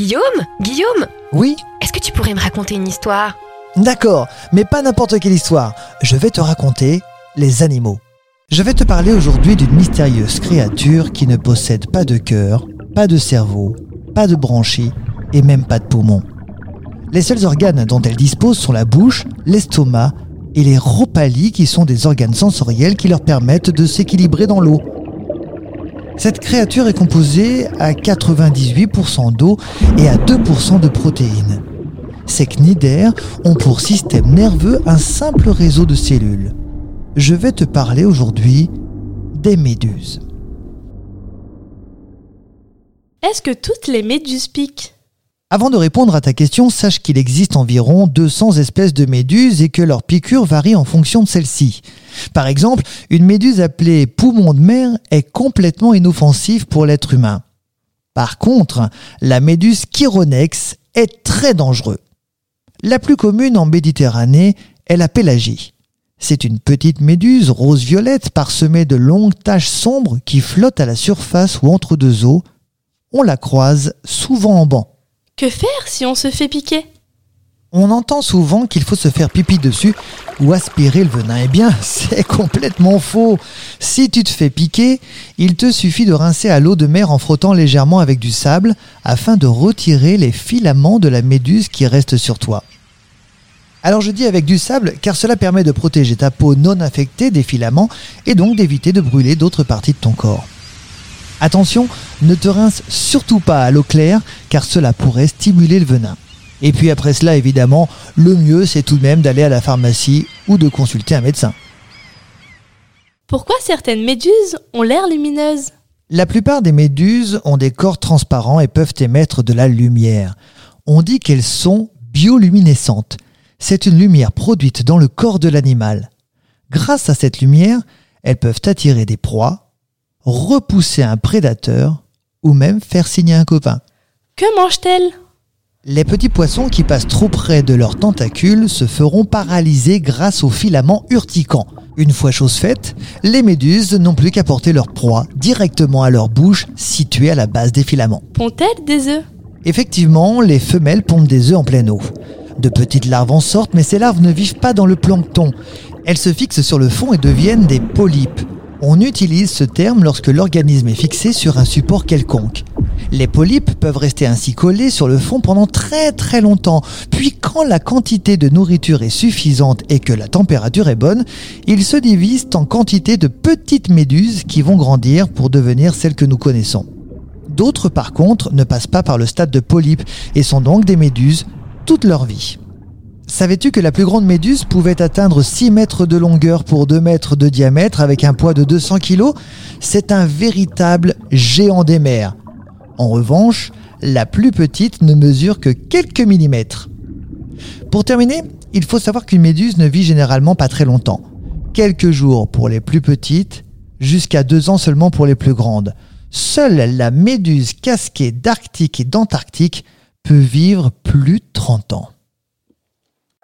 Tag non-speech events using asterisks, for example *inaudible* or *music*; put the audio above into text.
Guillaume Guillaume Oui Est-ce que tu pourrais me raconter une histoire? D'accord, mais pas n'importe quelle histoire. Je vais te raconter les animaux. Je vais te parler aujourd'hui d'une mystérieuse créature qui ne possède pas de cœur, pas de cerveau, pas de branchies et même pas de poumons. Les seuls organes dont elle dispose sont la bouche, l'estomac et les ropalies qui sont des organes sensoriels qui leur permettent de s'équilibrer dans l'eau. Cette créature est composée à 98% d'eau et à 2% de protéines. Ces cnidaires ont pour système nerveux un simple réseau de cellules. Je vais te parler aujourd'hui des méduses. Est-ce que toutes les méduses piquent? Avant de répondre à ta question, sache qu'il existe environ 200 espèces de méduses et que leur piqûre varie en fonction de celle-ci. Par exemple, une méduse appelée poumon de mer est complètement inoffensive pour l'être humain. Par contre, la méduse chironex est très dangereuse. La plus commune en Méditerranée est la pélagie. C'est une petite méduse rose-violette parsemée de longues taches sombres qui flottent à la surface ou entre deux eaux. On la croise souvent en banc. Que faire si on se fait piquer? On entend souvent qu'il faut se faire pipi dessus ou aspirer le venin. Eh bien, *laughs* c'est complètement faux. Si tu te fais piquer, il te suffit de rincer à l'eau de mer en frottant légèrement avec du sable afin de retirer les filaments de la méduse qui restent sur toi. Alors je dis avec du sable car cela permet de protéger ta peau non affectée des filaments et donc d'éviter de brûler d'autres parties de ton corps. Attention, ne te rince surtout pas à l'eau claire car cela pourrait stimuler le venin. Et puis après cela, évidemment, le mieux c'est tout de même d'aller à la pharmacie ou de consulter un médecin. Pourquoi certaines méduses ont l'air lumineuses? La plupart des méduses ont des corps transparents et peuvent émettre de la lumière. On dit qu'elles sont bioluminescentes c'est une lumière produite dans le corps de l'animal. Grâce à cette lumière, elles peuvent attirer des proies, repousser un prédateur ou même faire signer un copain. Que mangent-elles Les petits poissons qui passent trop près de leurs tentacules se feront paralyser grâce aux filaments urticants. Une fois chose faite, les méduses n'ont plus qu'à porter leur proie directement à leur bouche située à la base des filaments. Pondent-elles des œufs? Effectivement, les femelles pondent des œufs en pleine eau. De petites larves en sortent, mais ces larves ne vivent pas dans le plancton. Elles se fixent sur le fond et deviennent des polypes. On utilise ce terme lorsque l'organisme est fixé sur un support quelconque. Les polypes peuvent rester ainsi collés sur le fond pendant très très longtemps, puis quand la quantité de nourriture est suffisante et que la température est bonne, ils se divisent en quantité de petites méduses qui vont grandir pour devenir celles que nous connaissons. D'autres par contre ne passent pas par le stade de polype et sont donc des méduses toute leur vie. Savais-tu que la plus grande méduse pouvait atteindre 6 mètres de longueur pour 2 mètres de diamètre avec un poids de 200 kg C'est un véritable géant des mers. En revanche, la plus petite ne mesure que quelques millimètres. Pour terminer, il faut savoir qu'une méduse ne vit généralement pas très longtemps. Quelques jours pour les plus petites, jusqu'à 2 ans seulement pour les plus grandes. Seule la méduse casquée d'Arctique et d'Antarctique peut vivre plus de 30 ans.